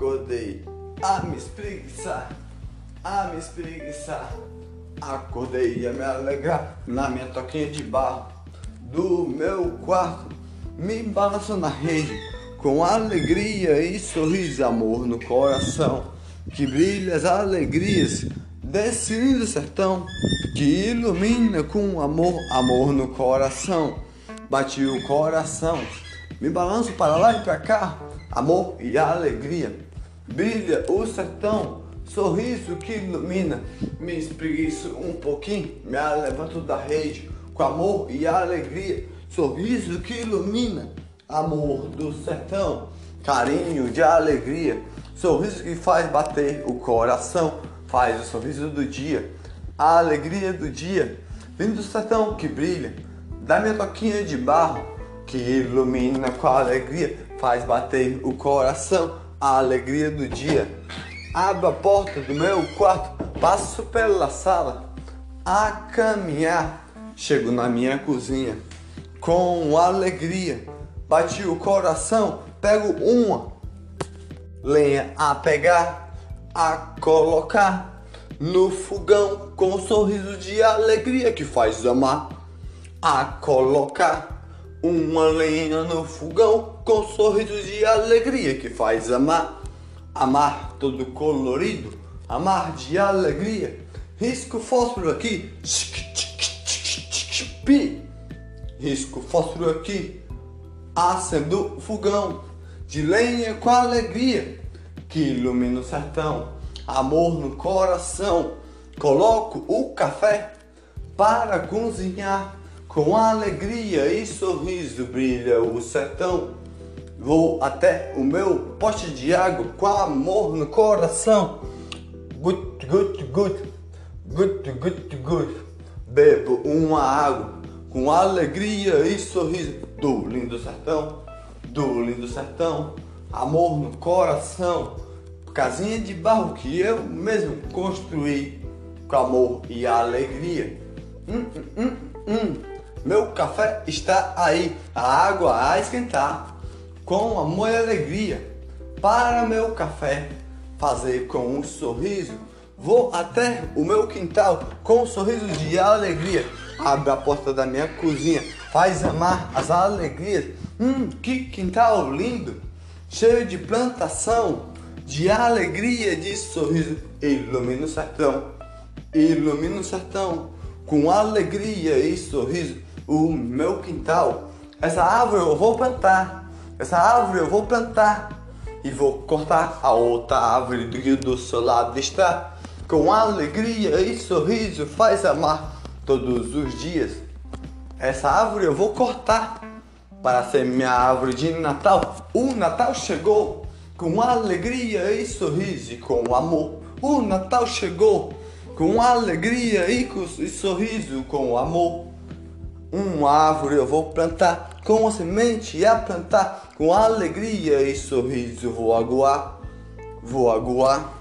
acordei a me espreguiçar, a me espreguiçar. Acordei a me alegrar na minha toquinha de barro do meu quarto. Me balanço na rede com alegria e sorriso, amor no coração. Que brilha as alegrias desse lindo sertão que ilumina com amor, amor no coração. Bati o coração, me balanço para lá e para cá, amor e alegria. Brilha o sertão, sorriso que ilumina. Me espreguiço um pouquinho, me levanto da rede com amor e alegria. Sorriso que ilumina, amor do sertão, carinho de alegria. Sorriso que faz bater o coração, faz o sorriso do dia, a alegria do dia. Vindo do sertão que brilha, da minha toquinha de barro, que ilumina com alegria, faz bater o coração, a alegria do dia. Abro a porta do meu quarto, passo pela sala, a caminhar, chego na minha cozinha, com alegria, bati o coração, pego uma lenha a pegar, a colocar no fogão com um sorriso de alegria que faz amar, a colocar uma lenha no fogão com um sorriso de alegria que faz amar, amar todo colorido, amar de alegria, risco fósforo aqui, risco fósforo aqui, acendo fogão de lenha com alegria que ilumina o sertão, amor no coração. Coloco o café para cozinhar com alegria e sorriso brilha o sertão. Vou até o meu pote de água com amor no coração. Gut, gut, gut, gut, gut, gut. Bebo uma água com alegria e sorriso do lindo sertão do lindo sertão, amor no coração, casinha de barro que eu mesmo construí com amor e alegria. Hum, hum, hum, hum. Meu café está aí, a água a esquentar, com amor e alegria. Para meu café fazer com um sorriso, vou até o meu quintal com um sorriso de alegria. Abre a porta da minha cozinha, faz amar as alegrias Hum, que quintal lindo, cheio de plantação, de alegria, de sorriso. Ilumina o sertão, ilumina o sertão, com alegria e sorriso. O meu quintal, essa árvore eu vou plantar, essa árvore eu vou plantar. E vou cortar a outra árvore do seu lado está. Com alegria e sorriso faz amar todos os dias. Essa árvore eu vou cortar para ser minha árvore de Natal. O Natal chegou com alegria e sorriso e com amor. O Natal chegou com alegria e, com, e sorriso com amor. Uma árvore eu vou plantar, com a semente a plantar, com alegria e sorriso vou aguar, vou aguar.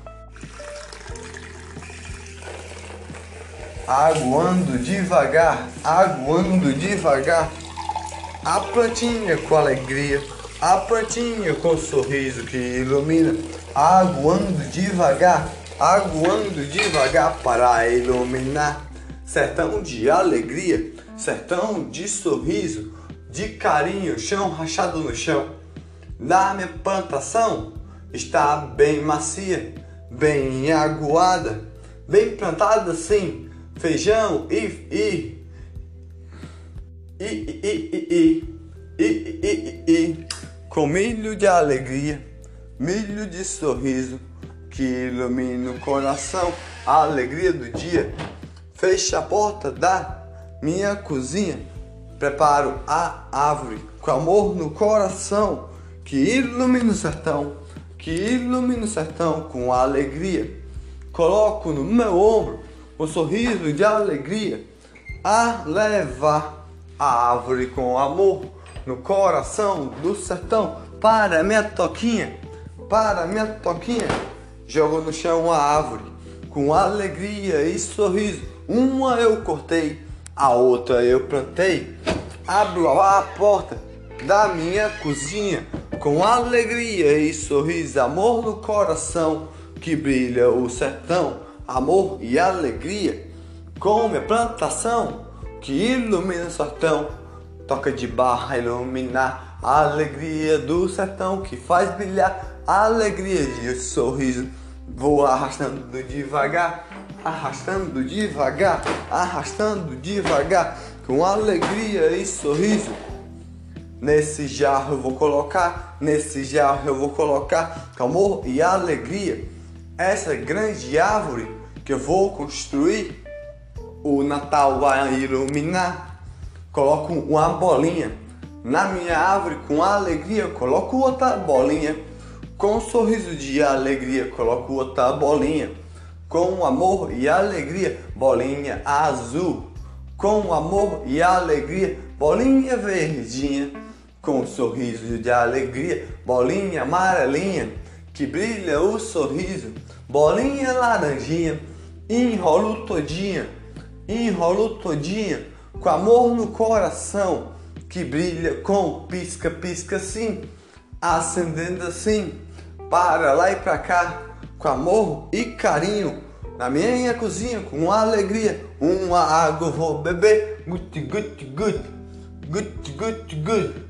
Aguando devagar, aguando devagar a plantinha com alegria, a plantinha com sorriso que ilumina, aguando devagar, aguando devagar para iluminar. Sertão de alegria, sertão de sorriso, de carinho, chão rachado no chão. Na minha plantação está bem macia, bem aguada, bem plantada sim, feijão e, e e, e, e, e, e, com milho de alegria, milho de sorriso que ilumina o coração, a alegria do dia. Fecha a porta da minha cozinha, preparo a árvore com amor no coração que ilumina o sertão, que ilumina o sertão com alegria. Coloco no meu ombro um sorriso de alegria a levar a árvore com amor no coração do sertão. Para minha toquinha, para minha toquinha, jogo no chão a árvore com alegria e sorriso. Uma eu cortei, a outra eu plantei. Abro a porta da minha cozinha. Com alegria e sorriso, amor no coração, que brilha o sertão, amor e alegria, com minha plantação, que ilumina o sertão, toca de barra iluminar a alegria do sertão, que faz brilhar a alegria de sorriso, vou arrastando devagar, arrastando devagar, arrastando devagar, com alegria e sorriso. Nesse jarro eu vou colocar, nesse jarro eu vou colocar amor e alegria. Essa grande árvore que eu vou construir, o Natal vai iluminar. Coloco uma bolinha na minha árvore com alegria, coloco outra bolinha. Com um sorriso de alegria, coloco outra bolinha. Com amor e alegria, bolinha azul. Com amor e alegria, bolinha verdinha. Com um sorriso de alegria, bolinha amarelinha, que brilha o sorriso, bolinha laranjinha, enrolo todinha, enrolo todinha, com amor no coração, que brilha com pisca-pisca assim, acendendo assim, para lá e pra cá, com amor e carinho, na minha cozinha, com alegria, uma água vou beber, gut, gut, gut, gut, gut, gut.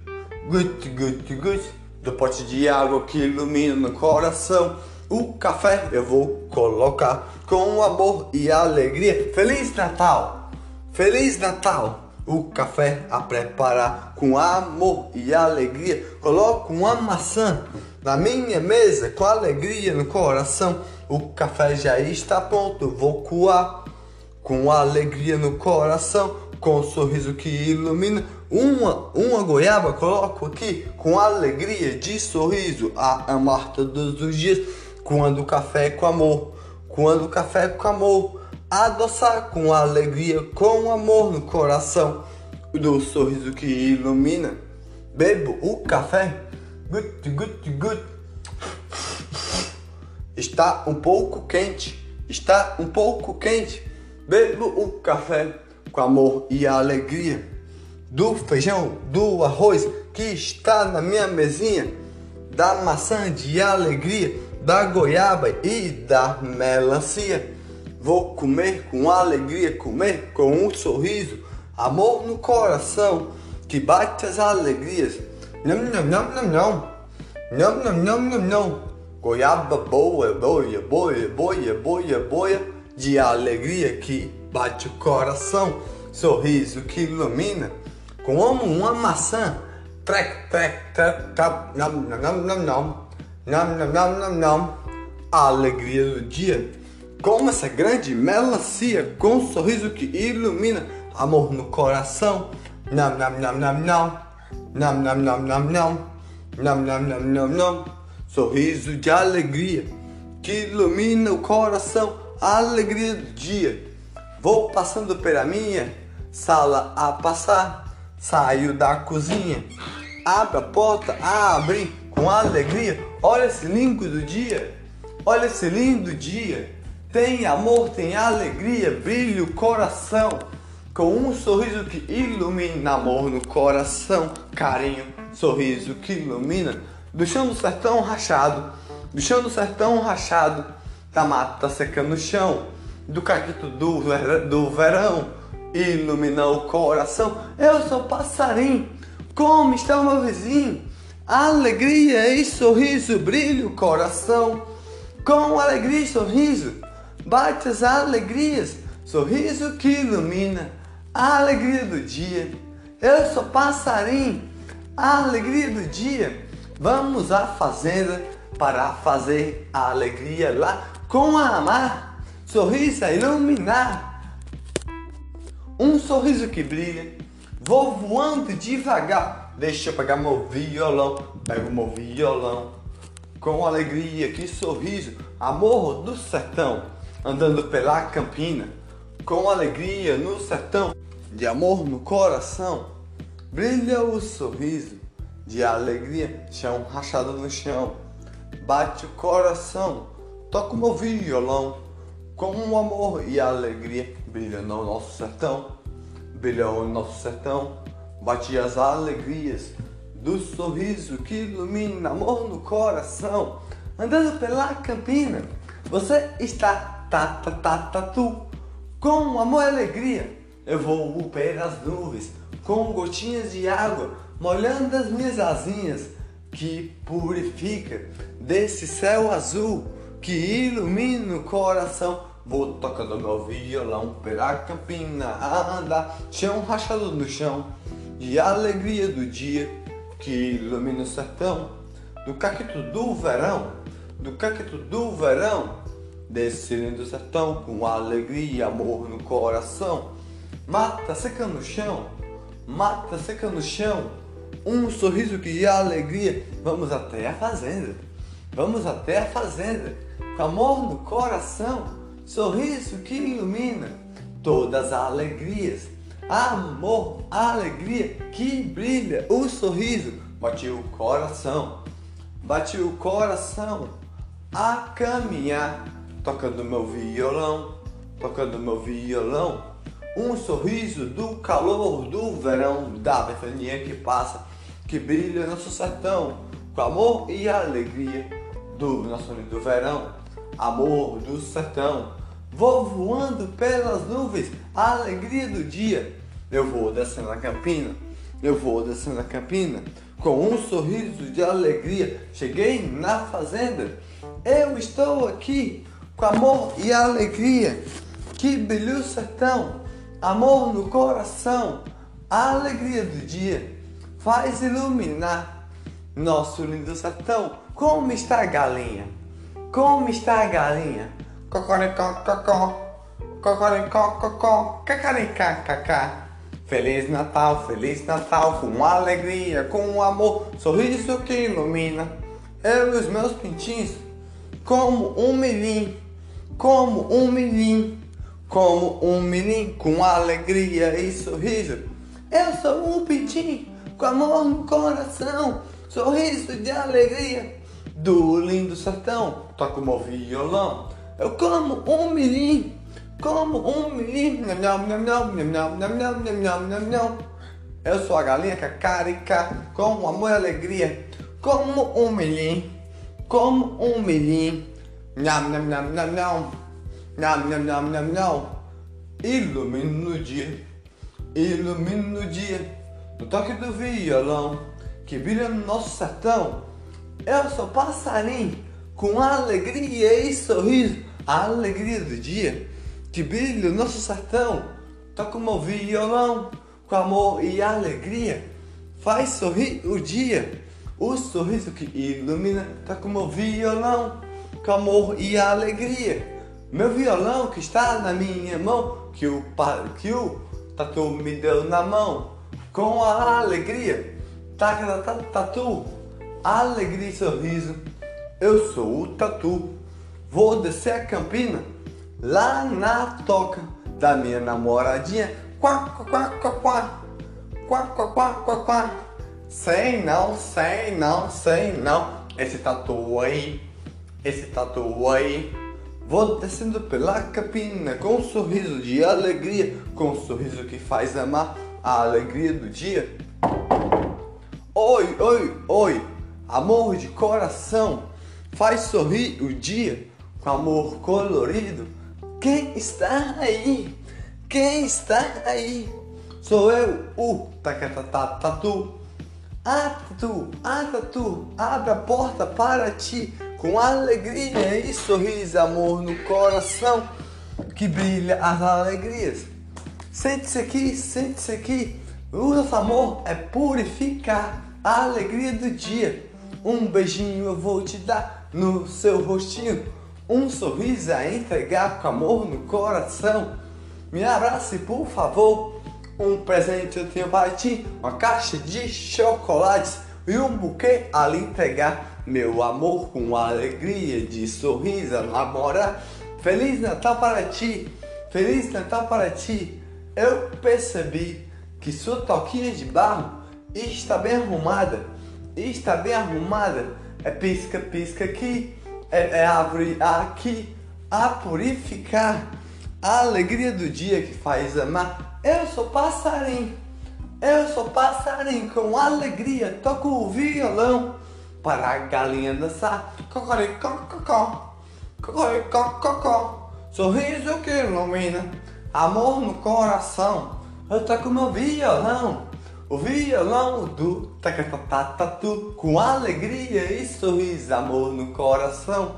Gut, gut, gut. Do pote de água que ilumina no coração. O café eu vou colocar com amor e alegria. Feliz Natal! Feliz Natal! O café a preparar com amor e alegria. Coloco uma maçã na minha mesa com alegria no coração. O café já está pronto, vou coar com alegria no coração, com um sorriso que ilumina uma, uma goiaba coloco aqui com alegria de sorriso a amar todos os dias. Quando o café com amor, quando o café com amor, adoçar com alegria, com amor no coração, do sorriso que ilumina. Bebo o café, gut, gut, gut. Está um pouco quente, está um pouco quente. Bebo o café com amor e alegria do feijão, do arroz que está na minha mesinha, da maçã de alegria, da goiaba e da melancia. Vou comer com alegria, comer com um sorriso, amor no coração que bate as alegrias. Nham nham nham nham nham. Nham nham nham nham nham. Goiaba boa, boia, boia, boia, boia, boia. De alegria que bate o coração. Sorriso que ilumina. Como uma maçã. Trec, trec, trec, trap. não não não não não não não não não. nham. A alegria do dia. Como essa grande melancia com um sorriso que ilumina amor no coração. Não não não não não não, não, não, não, não. Não, não, não, não, não. Sorriso de alegria que ilumina o coração. A alegria do dia. Vou passando pela minha sala a passar saiu da cozinha, abre a porta, abre com alegria. Olha esse lindo do dia, olha esse lindo dia. Tem amor, tem alegria, brilha o coração. Com um sorriso que ilumina amor no coração, carinho, sorriso que ilumina. Do chão do sertão rachado, do chão do sertão rachado, da mata secando no chão, do caquito do, do verão, ilumina o coração. Eu sou passarinho, como está o meu vizinho? Alegria e sorriso brilha o coração. Com alegria e sorriso, bate as alegrias, sorriso que ilumina a alegria do dia. Eu sou passarinho, a alegria do dia. Vamos à fazenda para fazer a alegria lá com a amar, sorriso a iluminar um sorriso que brilha. Vou voando devagar. Deixa eu pegar meu violão. Pego meu violão. Com alegria, que sorriso. Amor do sertão. Andando pela campina. Com alegria no sertão. De amor no coração. Brilha o sorriso. De alegria. Chão rachado no chão. Bate o coração. Toco meu violão com o amor e alegria brilha no nosso sertão, brilha o nosso sertão, bate as alegrias do sorriso que ilumina amor no coração. Andando pela campina, você está tá tá tá tatu com amor e alegria. Eu vou pelas nuvens com gotinhas de água molhando as minhas asinhas que purifica desse céu azul que ilumina o coração. Vou tocando meu violão pela campina a andar, chão rachado no chão, de alegria do dia que ilumina o sertão, do cacto do verão, do cacto do verão, desse lindo sertão com alegria e amor no coração. Mata seca no chão, mata seca no chão, um sorriso que é alegria. Vamos até a fazenda, vamos até a fazenda, com amor no coração sorriso que ilumina todas as alegrias, amor, alegria que brilha, o sorriso. Bate o coração, bate o coração a caminhar, tocando meu violão, tocando meu violão, um sorriso do calor do verão, da ventania que passa, que brilha nosso sertão, com amor e alegria do nosso lindo verão, amor do sertão Vou voando pelas nuvens, a alegria do dia. Eu vou descendo a campina, eu vou descendo a campina, com um sorriso de alegria. Cheguei na fazenda, eu estou aqui, com amor e alegria. Que brilho sertão, amor no coração, a alegria do dia faz iluminar nosso lindo sertão. Como está a galinha? Como está a galinha? Cocoricó, cocó, cocoricó, cocó, cacaricá, cacá. Feliz Natal, Feliz Natal, com alegria, com amor, sorriso que ilumina. Eu e os meus pintinhos, como um milim, como um milim, como um menino com alegria e sorriso. Eu sou um pintinho com amor no coração, sorriso de alegria do lindo sertão. Toco meu violão, eu como um menino, como um menino. Eu sou a galinha cacarica, com amor e alegria, como um menino, como um menino. Nham, nham, nham, nham, nham. Nham, nham, nham, nham, nham. Ilumina o dia, ilumina o dia. No toque do violão, que brilha no nosso sertão. Eu sou passarinho, com alegria e sorriso a alegria do dia que brilha o nosso sertão. Toca o violão com amor e alegria. Faz sorrir o dia, o sorriso que ilumina. Toca o violão com amor e alegria. Meu violão que está na minha mão, que o, que o tatu me deu na mão, com a alegria. Taca, tatu, alegria e sorriso. Eu sou o tatu. Vou descer a campina lá na toca da minha namoradinha. Quá, quá, quá, quá, quá. Quá, quá, quá, quá. Sei não, sei não, sei não. Esse tatu aí, esse tatu aí. Vou descendo pela campina com um sorriso de alegria, com um sorriso que faz amar a alegria do dia. Oi, oi, oi, amor de coração, faz sorrir o dia com amor colorido. Quem está aí? Quem está aí? Sou eu, o Tatu. Ah, Tatu, ah, Tatu, abre a porta para ti com alegria e sorriso, amor no coração que brilha as alegrias. Sente-se aqui, sente-se aqui. O nosso amor é purificar a alegria do dia. Um beijinho eu vou te dar no seu rostinho um sorriso a entregar com amor no coração. Me abrace, por favor. Um presente eu tenho para ti, uma caixa de chocolates e um buquê a lhe entregar. Meu amor com alegria de sorriso a namorar. Feliz Natal para ti, Feliz Natal para ti. Eu percebi que sua toquinha de barro está bem arrumada, está bem arrumada. É pisca, pisca aqui, é, é árvore aqui a purificar a alegria do dia que faz amar. Eu sou passarinho, Eu sou passarinho com alegria, toco o violão para a galinha dançar. Cocoricó, cocó, cocoricó, cocó. Sorriso que ilumina, amor no coração. Eu toco meu violão, o violão do tacatatatu com alegria e sorriso, amor no coração.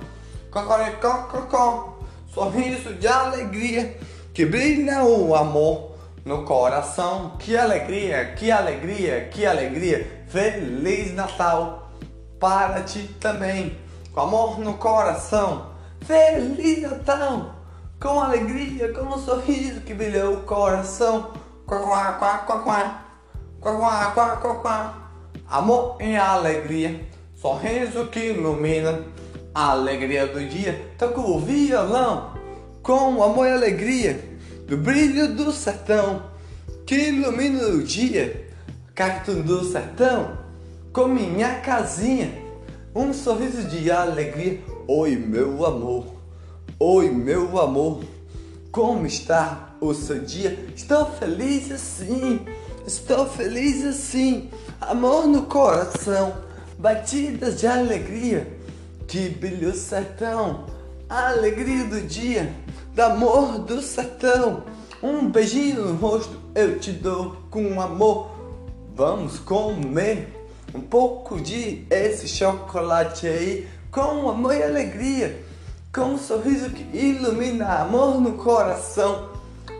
Cocoricó, cocó, sorriso de alegria que brilha o amor no coração. Que alegria, que alegria, que alegria. Feliz Natal para ti também. Com amor no coração. Feliz Natal. Com alegria, com um sorriso que brilha o coração. Quá, quá, quá, quá, quá. Quá, quá, quá, quá, quá. Amor e alegria. Sorriso que ilumina a alegria do dia. Toca o violão com amor e alegria do brilho do sertão que ilumina o dia. Cacto do sertão com minha casinha. Um sorriso de alegria. Oi, meu amor. Oi, meu amor. Como está o seu dia? Estou feliz assim. Estou feliz assim. Amor no coração. Batidas de alegria. Que brilho sertão. Alegria do dia. Do amor do sertão. Um beijinho no rosto eu te dou com amor. Vamos comer um pouco de esse chocolate aí com amor e alegria, com um sorriso que ilumina amor no coração.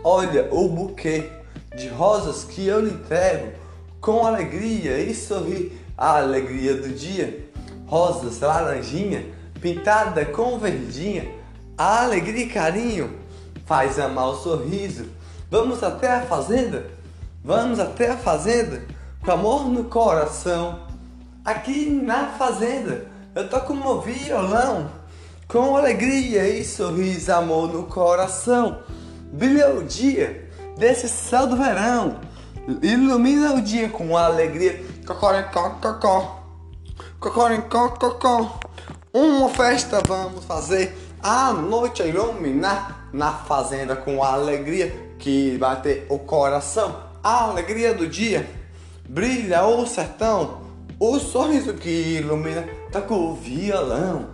Olha o buquê de rosas que eu lhe entrego com alegria e sorri a alegria do dia. Rosas laranjinha pintada com verdinha, a alegria e carinho faz amar o sorriso. Vamos até a fazenda? Vamos até a fazenda com amor no coração. Aqui na fazenda eu toco meu violão com alegria e sorriso, amor no coração. Brilha o dia desse céu do verão, ilumina o dia com alegria. Cocoricó, cocó, cocoricó, cocó. Uma festa vamos fazer, a noite a iluminar na fazenda com alegria que bater o coração. A alegria do dia brilha o sertão, o sorriso que ilumina. Toca o violão,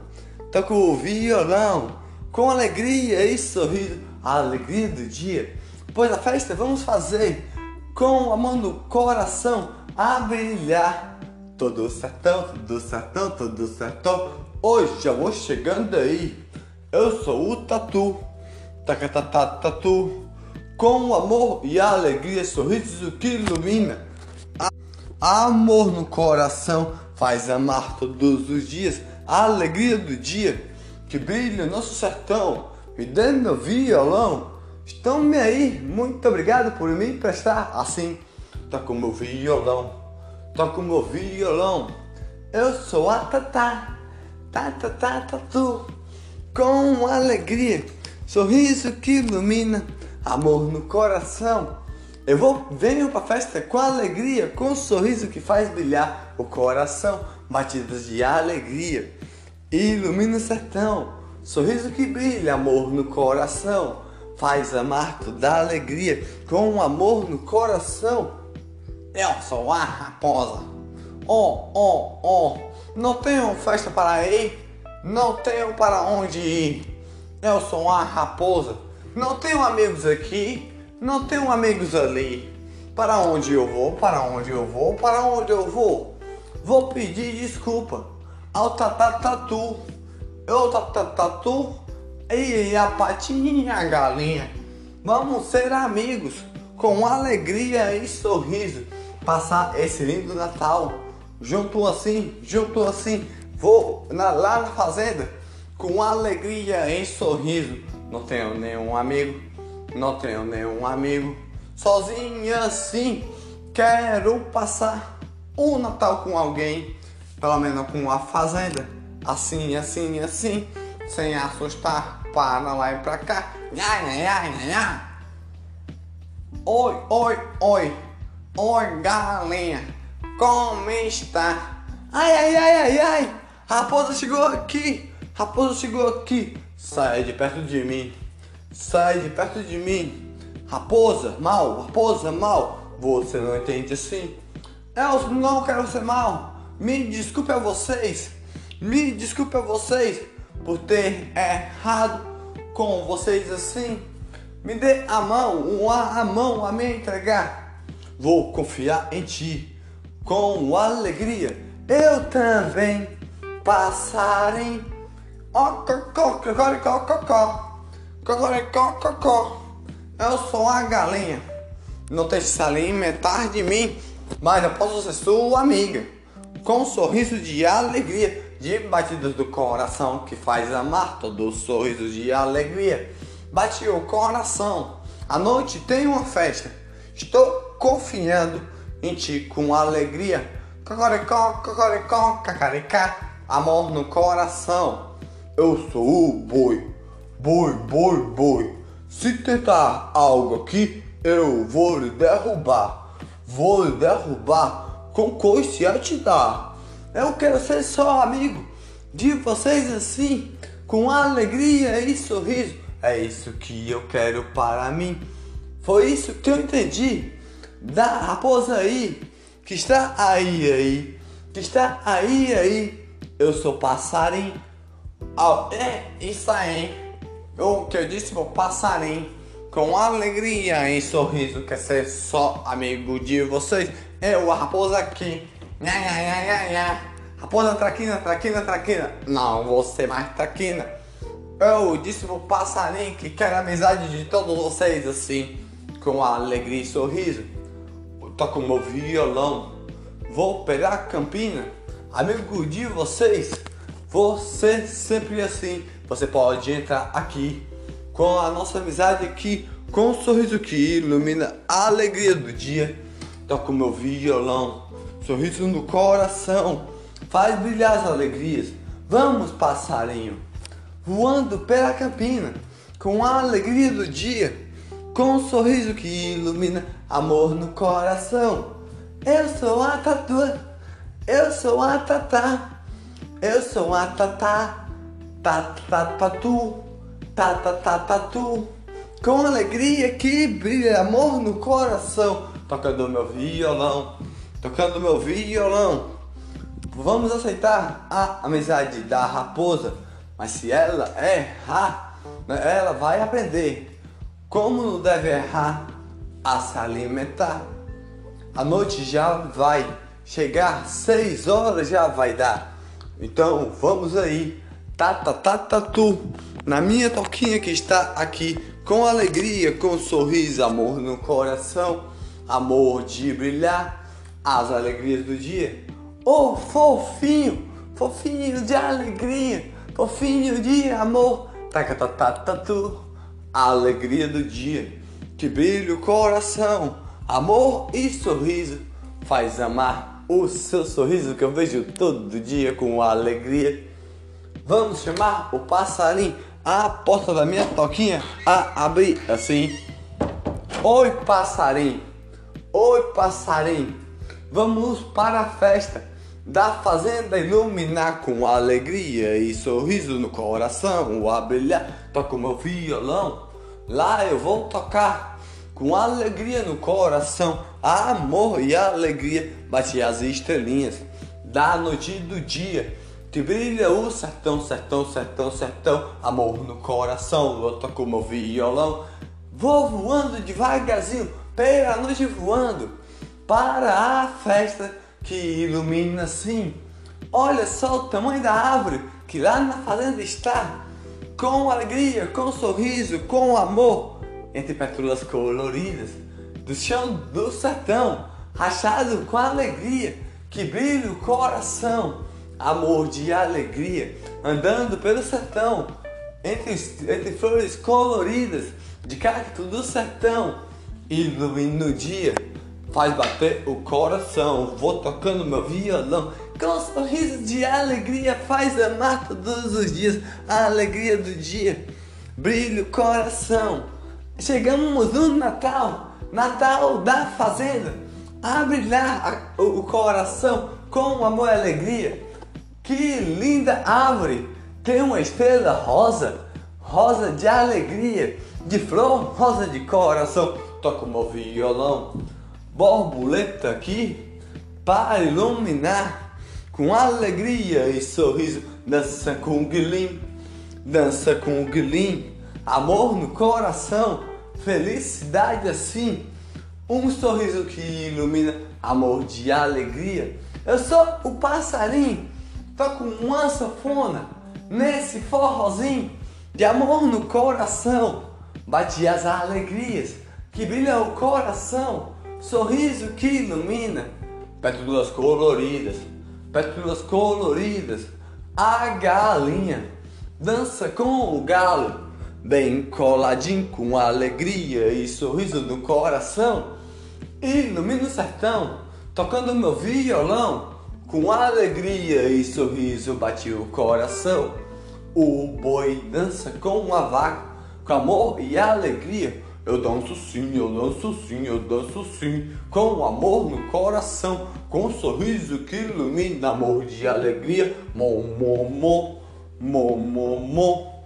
toca o violão, com alegria e sorriso. A alegria do dia, pois a festa vamos fazer com a mão no coração a brilhar. Todo sertão, todo sertão, todo sertão. Hoje eu vou chegando aí. Eu sou o Tatu, tatu com amor e alegria, sorriso que ilumina. Amor no coração faz amar todos os dias, a alegria do dia que brilha nosso sertão. Me dando meu violão, estão me aí. Muito obrigado por me emprestar assim. Toca o meu violão, toca o meu violão. Eu sou a Tatá, Tatá, Tatu, com alegria, sorriso que ilumina amor no coração. Eu vou, venho pra festa com alegria, com um sorriso que faz brilhar o coração, batidas de alegria. Ilumina o sertão, sorriso que brilha, amor no coração. Faz amar toda alegria, com um amor no coração. Eu sou a raposa. Oh, oh, oh, não tenho festa para ir, não tenho para onde ir. Eu sou a raposa não tenho amigos aqui, não tenho amigos ali. Para onde eu vou? Para onde eu vou? Para onde eu vou? Vou pedir desculpa ao tatatatu. Eu tatatatu e a patinha a galinha. Vamos ser amigos com alegria e sorriso. Passar esse lindo Natal junto assim, junto assim. Vou na, lá na fazenda com alegria e sorriso não tenho nenhum amigo, não tenho nenhum amigo. Sozinho assim, quero passar o Natal com alguém, pelo menos com a fazenda. Assim, assim, assim, sem assustar, para lá e pra cá. Nha, nha, nha, nha. Oi, oi, oi, oi, galinha, como está? Ai, ai, ai, ai, ai, raposa chegou aqui, raposa chegou aqui. Sai de perto de mim. Sai de perto de mim. Raposa, mal, raposa, mal. você não entende assim. Eu não quero ser mal. Me desculpe a vocês. Me desculpe a vocês por ter errado com vocês assim. Me dê a mão, uma a mão a me entregar. Vou confiar em ti com alegria. Eu também passarei. Ó, cocó, cocoricó, cocó. Cocoricó, cocó. Eu sou a galinha. Não deixe se alimentar de mim, mas eu posso ser sua amiga. Com um sorriso de alegria de batidas do coração que faz amar todo sorriso de alegria. Bate o coração, a noite tem uma festa. Estou confiando em ti com alegria. Cocoricó, cocoricó, cacaricá, amor no coração. Eu sou o boi, boi, boi, boi. Se tentar algo aqui, eu vou lhe derrubar. Vou lhe derrubar com coice te dar. Eu quero ser só amigo de vocês assim, com alegria e sorriso. É isso que eu quero para mim. Foi isso que eu entendi da raposa aí, que está aí aí, que está aí aí. Eu sou passarinho. Oh, é isso aí. O que eu disse para passarinho, com alegria e sorriso, quer ser só amigo de vocês. Eu, a raposa aqui. Nha, nha, nha, nha. Raposa traquina, traquina, traquina. Não vou ser mais traquina. Eu disse pro passarinho que quero a amizade de todos vocês assim, com alegria e sorriso. Toco meu violão, vou pegar a campina, amigo de vocês. Você sempre assim, você pode entrar aqui com a nossa amizade aqui, com um sorriso que ilumina a alegria do dia. Toco meu violão, sorriso no coração, faz brilhar as alegrias. Vamos, passarinho, voando pela campina, com a alegria do dia, com um sorriso que ilumina amor no coração. Eu sou a tatu, eu sou a tatá, eu sou a tatá, tatu, tatu, com alegria que brilha amor no coração, tocando meu violão tocando meu violão. Vamos aceitar a amizade da raposa, mas se ela errar, ela vai aprender como não deve errar a se alimentar. A noite já vai chegar, seis horas já vai dar. Então vamos aí, tata tata tu, na minha toquinha que está aqui, com alegria, com sorriso, amor no coração, amor de brilhar as alegrias do dia. Oh, fofinho, fofinho de alegria, fofinho de amor. Tacatatatatu, a alegria do dia, que brilha o coração, amor e sorriso, faz amar o seu sorriso que eu vejo todo dia com alegria. Vamos chamar o passarinho, a porta da minha toquinha a abrir assim. Oi, passarinho. Oi, passarinho. Vamos para a festa da fazenda iluminar com alegria e sorriso no coração a brilhar. Toco meu violão, lá eu vou tocar com alegria no coração, amor e alegria. Bate as estrelinhas da noite e do dia. Que brilha o sertão, sertão, sertão, sertão, amor no coração. Eu toco meu violão, vou voando devagarzinho, pela noite voando para a festa que ilumina assim. Olha só o tamanho da árvore que lá na fazenda está, com alegria, com sorriso, com amor, entre pétalas coloridas, do chão do sertão, rachado com alegria, que brilha o coração, amor de alegria, andando pelo sertão, entre, entre flores coloridas, de cacto do sertão, ilumina o dia faz bater o coração. Vou tocando meu violão com um sorriso de alegria, faz amar todos os dias a alegria do dia. Brilha o coração. Chegamos no Natal, Natal da Fazenda, a brilhar o coração com amor e alegria. Que linda árvore! Tem uma estrela rosa, rosa de alegria, de flor, rosa de coração. Toca o meu violão borboleta aqui para iluminar com alegria e sorriso. Dança com o guilim, dança com o guilim, amor no coração, felicidade assim. Um sorriso que ilumina, amor de alegria. Eu sou o passarinho, toco uma sanfona nesse forrozinho de amor no coração. Bate as alegrias que brilha o coração, sorriso que ilumina, pétalas coloridas, pétalas coloridas. A galinha dança com o galo, bem coladinho com alegria e sorriso no coração. Ilumina o sertão, tocando meu violão, com alegria e sorriso bate o coração. O boi dança com a vaca, com amor e alegria. Eu danço sim, eu danço sim, eu danço sim, com amor no coração, com um sorriso que ilumina, amor de alegria. Mo, mo, mo, mo, mo, mo.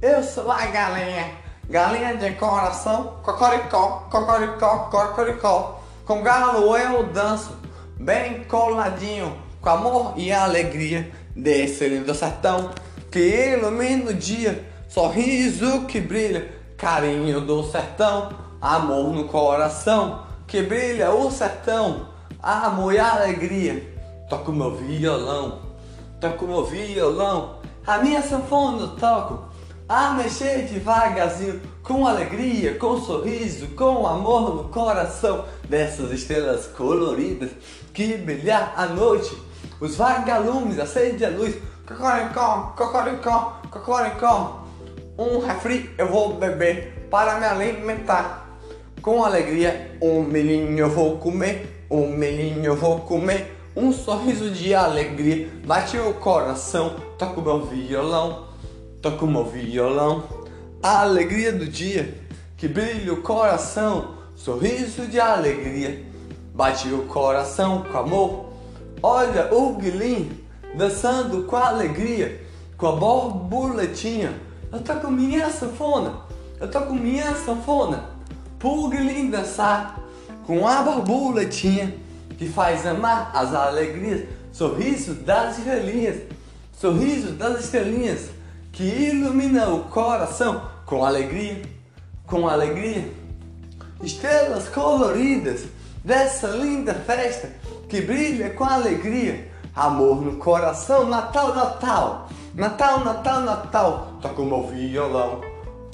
Eu sou a galinha, galinha de coração, cocoricó, cocoricó, cocoricó. Com galo eu danço, bem coladinho, com amor e alegria desse lindo sertão que ilumina o dia, sorriso que brilha carinho do sertão, amor no coração, que brilha o sertão, amor e alegria. Toco meu violão, toco meu violão, a minha sanfona toco, a mexer devagarzinho, com alegria, com sorriso, com amor no coração, dessas estrelas coloridas que brilhar à noite. Os vagalumes acendem a luz, cocoricó, cocoricó, cocoricó um refri eu vou beber para me alimentar. Com alegria, um milhinho eu vou comer, um milhinho eu vou comer. Um sorriso de alegria bate o coração, toco meu violão, toco meu violão. A alegria do dia que brilha o coração, sorriso de alegria bate o coração com amor. Olha o guilim dançando com alegria, com a borboletinha eu tô com minha sanfona, eu tô com minha sanfona. Puglim dançar com a borboletinha que faz amar as alegrias. Sorriso das estrelinhas, sorriso das estrelinhas que ilumina o coração com alegria, com alegria. Estrelas coloridas dessa linda festa que brilha com alegria. Amor no coração, Natal, Natal. Natal, Natal, Natal, toca o meu violão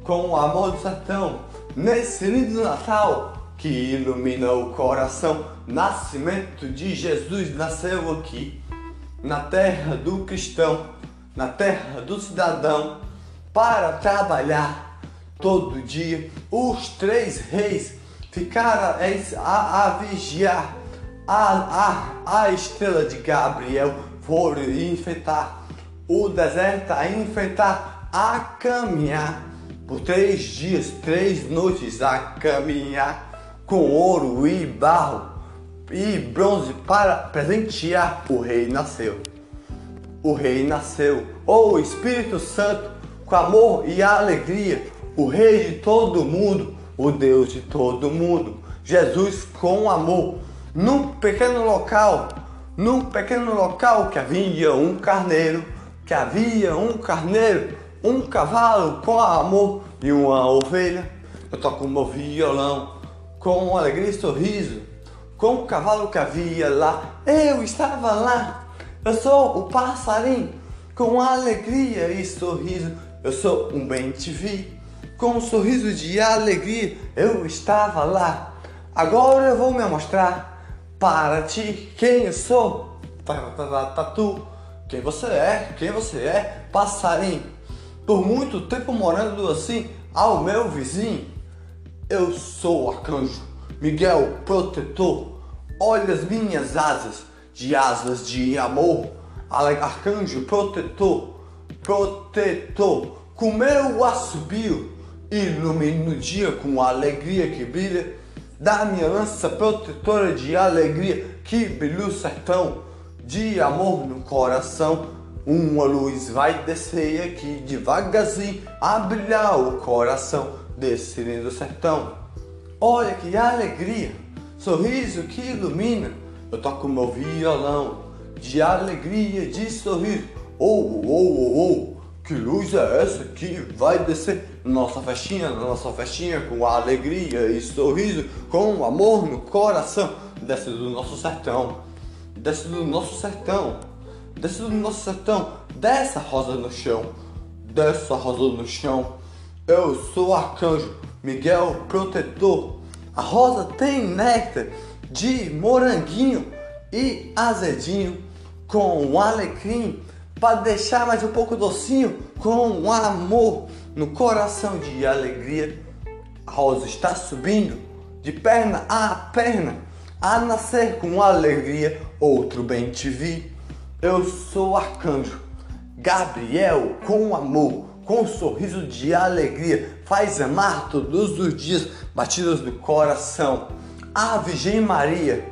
com o amor do sertão. Nesse lindo Natal que ilumina o coração, nascimento de Jesus nasceu aqui, na terra do cristão, na terra do cidadão, para trabalhar todo dia. Os três reis ficaram a, a vigiar, a, a, a estrela de Gabriel foram enfeitar o deserto a enfrentar, a caminhar por três dias, três noites a caminhar com ouro e barro e bronze para presentear. O rei nasceu. O rei nasceu. Oh Espírito Santo, com amor e alegria, o rei de todo mundo, o Deus de todo mundo. Jesus com amor, num pequeno local, num pequeno local que havia um carneiro que havia um carneiro, um cavalo com amor e uma ovelha. Eu toco meu violão com alegria e sorriso, com o cavalo que havia lá. Eu estava lá. Eu sou o passarinho com alegria e sorriso. Eu sou um bem te vi. Com um sorriso de alegria, eu estava lá. Agora eu vou me mostrar para ti quem eu sou. Tatu. Quem você é? Quem você é? Passarinho. Por muito tempo morando assim ao meu vizinho. Eu sou arcanjo, Miguel protetor. Olha as minhas asas, de asas de amor. Arcanjo protetor, protetor. Com meu assobio, ilumino o dia com a alegria que brilha. Da minha lança protetora de alegria que brilha o sertão de amor no coração. Uma luz vai descer aqui devagarzinho a brilhar o coração desse lindo sertão. Olha que alegria! sorriso que ilumina. Eu toco meu violão de alegria, de sorriso. Oh, oh, oh, oh, que luz é essa que vai descer? Nossa festinha, nossa festinha com alegria e sorriso, com amor no coração. Desce do nosso sertão, desce do nosso sertão, desce do nosso sertão, desce a rosa no chão, desce a rosa no chão. Eu sou arcanjo, Miguel protetor. A rosa tem néctar de moranguinho e azedinho com alecrim para deixar mais um pouco docinho com amor no coração de alegria. A rosa está subindo de perna a perna a nascer com alegria. Outro bem te vi. Eu sou arcanjo Gabriel com amor, com um sorriso de alegria, faz amar todos os dias batidas do coração. A Virgem Maria,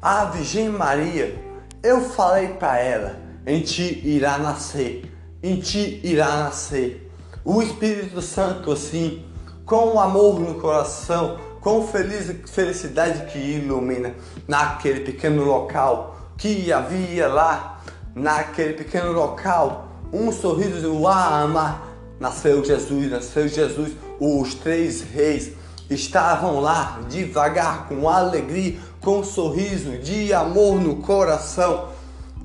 a Virgem Maria, eu falei para ela, em ti irá nascer, em ti irá nascer o Espírito Santo assim, com amor no coração, com feliz, felicidade que ilumina naquele pequeno local que havia lá, naquele pequeno local, um sorriso de amar. Nasceu Jesus, nasceu Jesus, os três reis estavam lá devagar, com alegria, com um sorriso de amor no coração,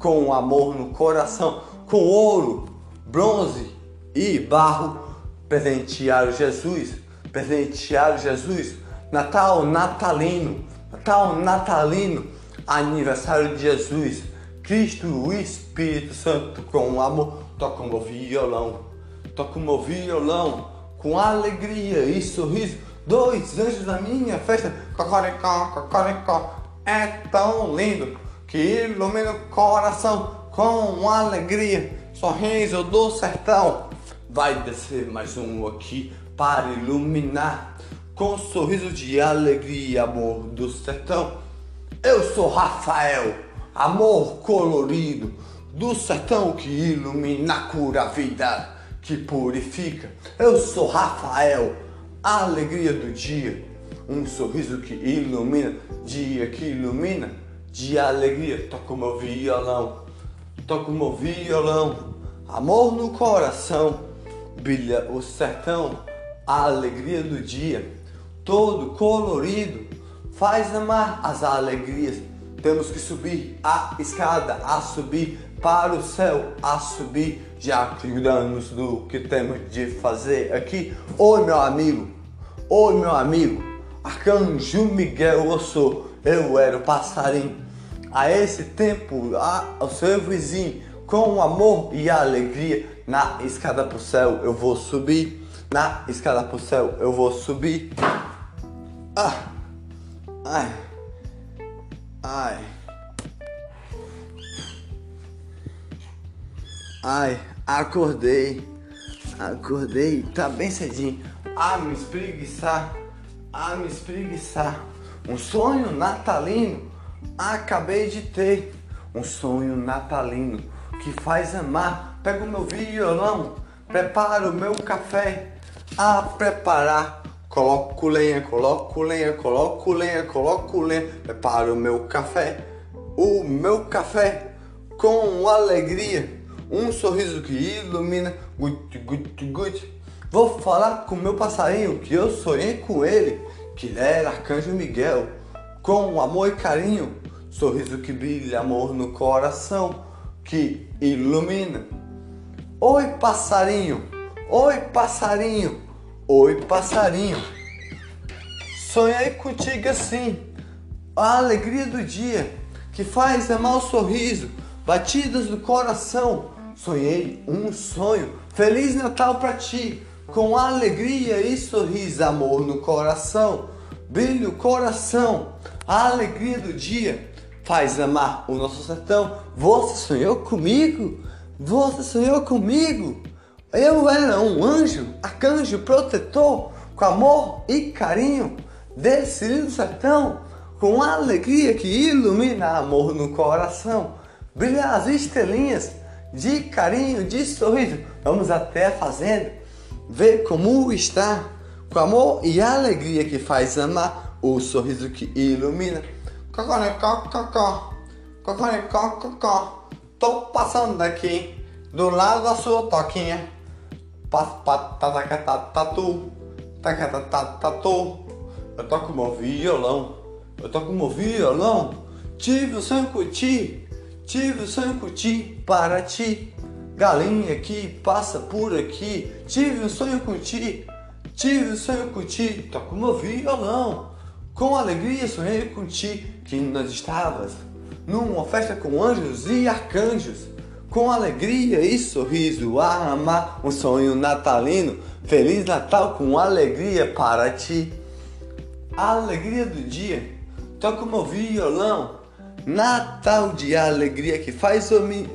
com amor no coração, com ouro, bronze e barro, presentearam Jesus, presentearam Jesus, Natal natalino, Natal natalino, aniversário de Jesus, Cristo, o Espírito Santo com amor, toca o meu violão, toca o meu violão, com alegria e sorriso, dois anjos na minha festa, cocoricó, cocoricó, é tão lindo que ilumina o coração com alegria, sorriso do sertão. Vai descer mais um aqui para iluminar com sorriso de alegria amor do sertão. Eu sou Rafael, amor colorido do sertão que ilumina, cura a vida, que purifica. Eu sou Rafael, alegria do dia, um sorriso que ilumina, dia que ilumina, de alegria. Toco meu violão, toco meu violão, amor no coração brilha o sertão, a alegria do dia, todo colorido, faz amar as alegrias. Temos que subir a escada, a subir para o céu, a subir, já cuidamos do que temos de fazer aqui. Oi, meu amigo, oi, meu amigo, Arcanjo Miguel, eu sou, eu era o passarinho. A esse tempo, ao seu vizinho, com amor e alegria, na escada pro céu eu vou subir. Na escada pro céu eu vou subir. Ah! Ai! Ai! Ai, acordei. Acordei, tá bem cedinho. Ah, me espreguiçar. Ah, me espreguiçar. Um sonho natalino. Acabei de ter. Um sonho natalino que faz amar pego meu violão, preparo meu café a preparar. Coloco lenha, coloco lenha, coloco lenha, coloco lenha, preparo meu café, o meu café com alegria, um sorriso que ilumina, gut, gut, gut. Vou falar com meu passarinho que eu sonhei com ele, que ele era Arcanjo Miguel, com amor e carinho, sorriso que brilha, amor no coração, que ilumina. Oi, passarinho. Oi, passarinho. Oi, passarinho. Sonhei contigo assim. A alegria do dia que faz amar o sorriso, batidas do coração. Sonhei um sonho. Feliz Natal para ti, com alegria e sorriso, amor no coração. Brilho o coração, a alegria do dia faz amar o nosso sertão. Você sonhou comigo? Você sonhou comigo? Eu era um anjo, arcanjo protetor, com amor e carinho, desse lindo sertão, com alegria que ilumina amor no coração. Brilha as estrelinhas de carinho, de sorriso. Vamos até a fazenda, ver como está, com amor e alegria que faz amar, o sorriso que ilumina. Cocoricó, cocó, cocoricó, cocó. Tô passando daqui, do lado da sua toquinha. Tatu, tatu. Eu toco meu violão, eu toco meu violão. Tive o sonho curtir, tive o sonho curtir para ti. Galinha que passa por aqui, tive um sonho curtir, tive um sonho curtir. Toco meu violão, com alegria sonhei contigo que nós estavas numa festa com anjos e arcanjos. Com alegria e sorriso a amar um sonho natalino. Feliz Natal com alegria para ti. A alegria do dia, toco meu violão. Natal de alegria que faz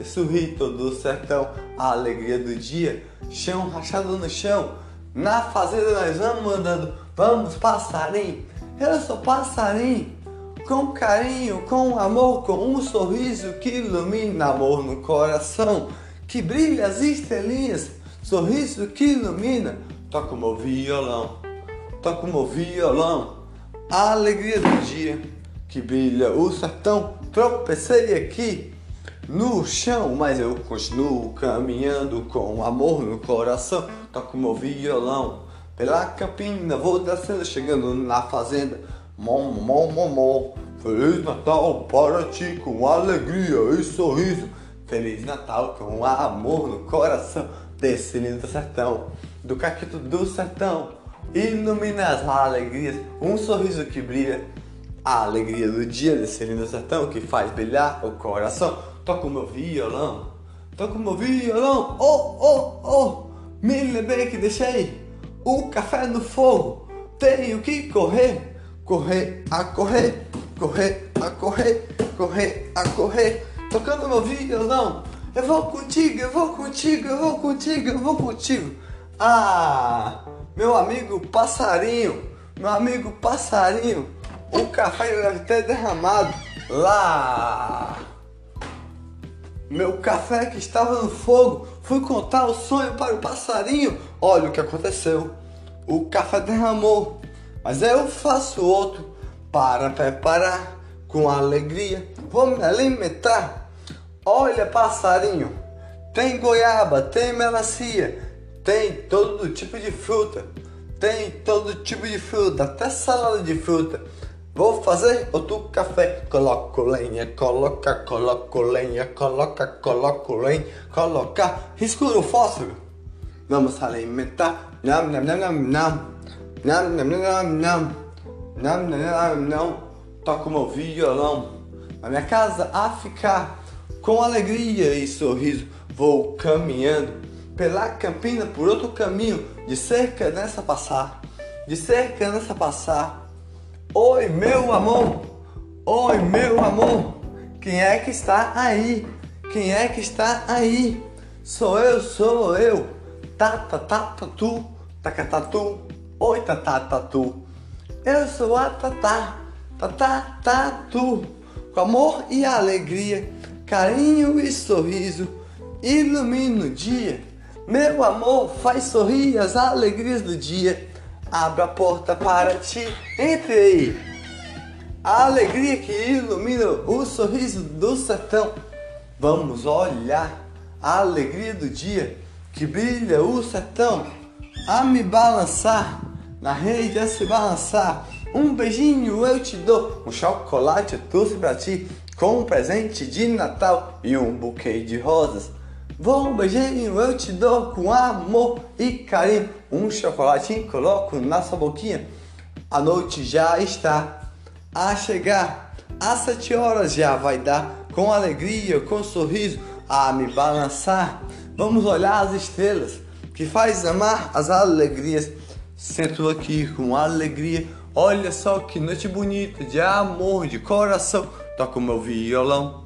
sorrir todo o sertão. A alegria do dia, chão rachado no chão. Na fazenda nós vamos andando, vamos passarinho. Eu sou passarinho com carinho, com amor, com um sorriso que ilumina amor no coração, que brilha as estrelinhas, sorriso que ilumina. Toca o meu violão, toca o meu violão, a alegria do dia que brilha o sertão. Tropecei aqui no chão, mas eu continuo caminhando com amor no coração. Toco meu violão pela campina, vou descendo, chegando na fazenda. Mom, mom, mom, mom. Feliz Natal para ti com alegria e sorriso. Feliz Natal com amor no coração desse lindo sertão. Do caquito do sertão, ilumina as alegrias, um sorriso que brilha. A alegria do dia desse lindo sertão que faz brilhar o coração. Toca o meu violão, toca o meu violão. Oh, oh, oh, me lembrei que deixei o café no fogo. Tenho que correr correr, a correr, correr, a correr, correr, a correr, tocando meu violão. Eu vou contigo, eu vou contigo, eu vou contigo, eu vou contigo. Ah, meu amigo passarinho, meu amigo passarinho, o café deve ter derramado lá. Meu café que estava no fogo, fui contar o sonho para o passarinho. Olha o que aconteceu. O café derramou mas eu faço outro para preparar com alegria. Vou me alimentar. Olha, passarinho, tem goiaba, tem melancia, tem todo tipo de fruta, tem todo tipo de fruta, até salada de fruta. Vou fazer outro café, coloco lenha, coloca, coloco lenha, coloca, coloco lenha, coloca, escuro fósforo. Vamos alimentar, nham, nham, nham, nham, nham. Não, não, não, não, não, não, não, toco meu violão na minha casa a ficar com alegria e sorriso. Vou caminhando pela campina por outro caminho, de cerca nessa passar, de cerca nessa passar. Oi, meu amor, oi, meu amor, quem é que está aí? Quem é que está aí? Sou eu, sou eu. Tata, tata, tu, taca, tatu. Oi, Tatá Tatu. Eu sou a Tatá, Tatá Tatu. Com amor e alegria, carinho e sorriso, ilumina o dia. Meu amor faz sorrir as alegrias do dia. Abra a porta para ti, entre aí. A alegria que ilumina o sorriso do sertão. Vamos olhar a alegria do dia que brilha o sertão a me balançar, na rede a se balançar. Um beijinho eu te dou, um chocolate eu trouxe pra ti, com um presente de Natal e um buquê de rosas. Vou beijinho eu te dou com amor e carinho, um chocolatinho coloco na sua boquinha. A noite já está a chegar, às sete horas já vai dar, com alegria, com sorriso, a me balançar. Vamos olhar as estrelas que faz amar as alegrias. Sento aqui com alegria. Olha só que noite bonita de amor, de coração. Toco meu violão,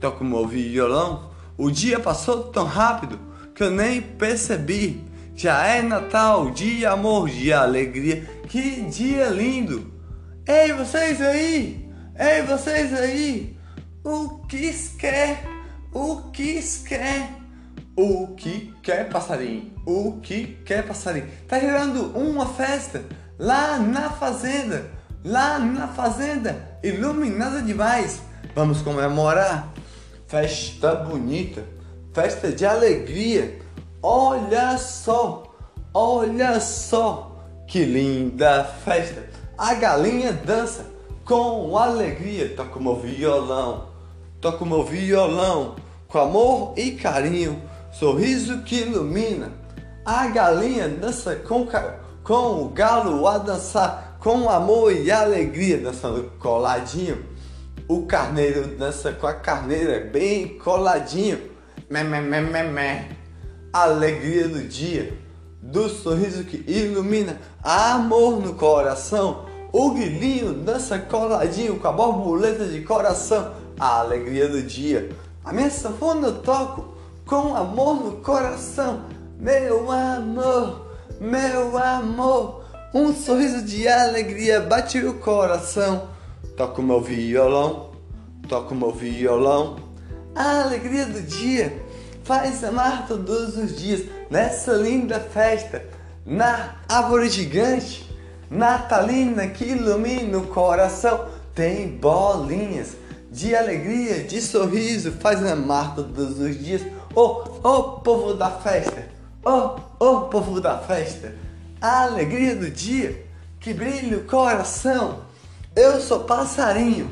toco meu violão. O dia passou tão rápido que eu nem percebi. Já é Natal, de amor, de alegria. Que dia lindo! Ei, vocês aí! Ei, vocês aí! O que quer? O que quer? O que quer passarinho? O que quer passarinho? Tá gerando uma festa lá na fazenda. lá na fazenda, iluminada demais. Vamos comemorar. Festa bonita, festa de alegria. Olha só, olha só que linda festa. A galinha dança com alegria, toca o meu violão, toca o meu violão com amor e carinho, sorriso que ilumina. A galinha dança com, com o galo a dançar com amor e alegria, dançando coladinho. O carneiro dança com a carneira bem coladinho. Mé, mé, mé, mé, mé. Alegria do dia, do sorriso que ilumina, amor no coração. O grilinho dança coladinho com a borboleta de coração. A alegria do dia. A minha sanfona eu toco com amor no coração. Meu amor, meu amor. Um sorriso de alegria bate o coração. Toco meu violão, toco meu violão. A alegria do dia faz amar todos os dias nessa linda festa, na árvore gigante, natalina que ilumina o coração. Tem bolinhas de alegria, de sorriso, faz amar todos os dias. Oh, oh, povo da festa! Oh, oh, povo da festa! A alegria do dia que brilha o coração. Eu sou passarinho,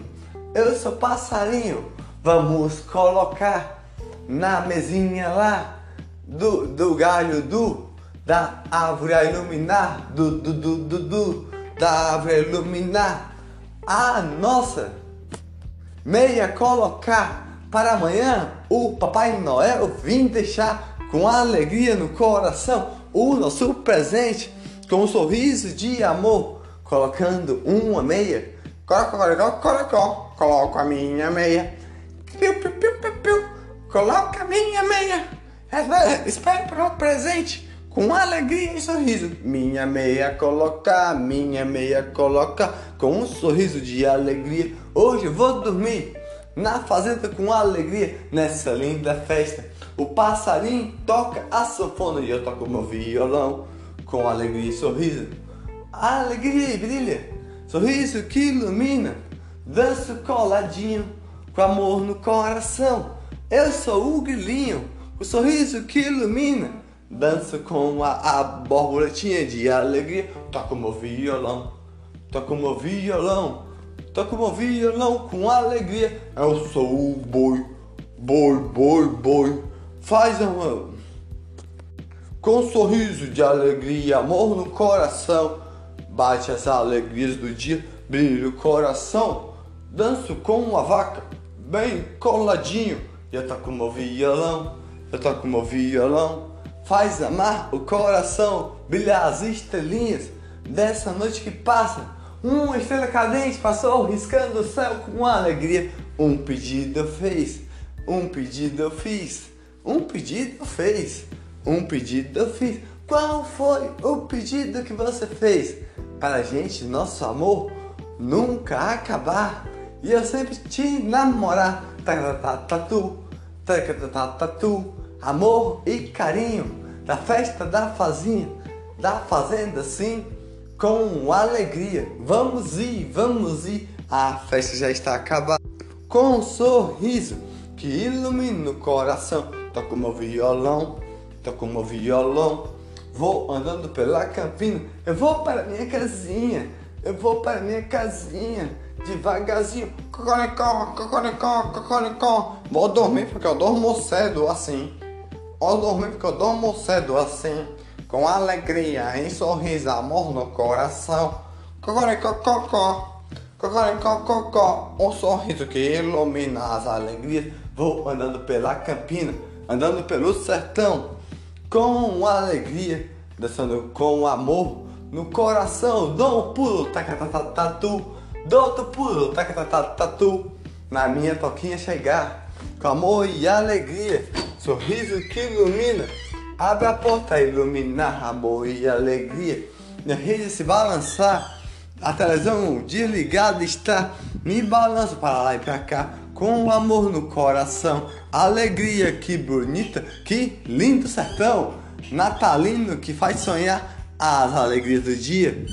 eu sou passarinho. Vamos colocar na mesinha lá do, do galho do da árvore a iluminar, do, do, do, do, do da árvore a iluminar a nossa meia colocar para amanhã o Papai Noel vir deixar com alegria no coração o nosso presente com um sorriso de amor, colocando uma meia. Coloco a minha meia. Piu, piu, piu, piu, piu. Coloca a minha meia. Espero para o presente com alegria e sorriso. Minha meia coloca, minha meia coloca com um sorriso de alegria. Hoje eu vou dormir na fazenda com alegria nessa linda festa. O passarinho toca a sanfona e eu toco meu violão com alegria e sorriso. Alegria e brilha, sorriso que ilumina. Danço coladinho com amor no coração. Eu sou o grilinho, o sorriso que ilumina. Danço com a, a borboletinha de alegria. Toco meu violão, toco meu violão, toco meu violão com alegria. Eu sou o boi, boi, boi, boi. Faz uma. Com um sorriso de alegria, amor no coração. Bate as alegrias do dia, brilha o coração. Danço com uma vaca, bem coladinho. Eu toco meu violão, eu toco meu violão faz amar o coração, brilhar as estrelinhas dessa noite que passa. Uma estrela cadente passou riscando o céu com alegria. Um pedido eu fiz, um pedido eu fiz, um pedido eu fiz, um pedido eu fiz. Qual foi o pedido que você fez? Para a gente, nosso amor nunca acabar e eu sempre te namorar. Tatu, tatu, amor e carinho da festa da fazenda, da fazenda sim, com alegria. Vamos ir, vamos ir. A festa já está acabada. Com um sorriso que ilumina o coração. Toco meu violão, toco meu violão. Vou andando pela campina. Eu vou para minha casinha. Eu vou para minha casinha. Devagarzinho. Cocoricó, cocoricó, cocoricó. Vou dormir porque eu dormo cedo assim. Ó dormir porque eu durmo cedo assim, com alegria e sorriso, amor no coração. Cocoricococó, cocoricococó, um sorriso que ilumina as alegrias. Vou andando pela campina, andando pelo sertão, com alegria, dançando com amor no coração. Dou um pulo, tacatatatu, dou outro pulo, tacatatatu, na minha toquinha chegar, com amor e alegria sorriso que ilumina. Abre a porta, iluminar amor e alegria. Minha rede se balançar, a televisão desligada está. Me balança para lá e para cá, com amor no coração. Alegria, que bonita, que lindo sertão. Natalino que faz sonhar as alegrias do dia.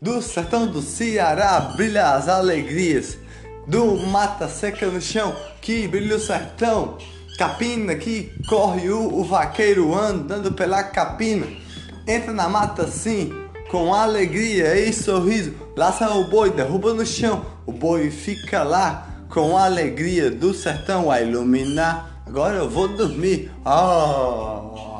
Do sertão do Ceará brilha as alegrias. Do mata seca no chão que brilha o sertão. Capina que corre o, o vaqueiro andando pela capina. Entra na mata sim, com alegria e sorriso. Laça o boi, derruba no chão. O boi fica lá com a alegria do sertão a iluminar. Agora eu vou dormir. Oh.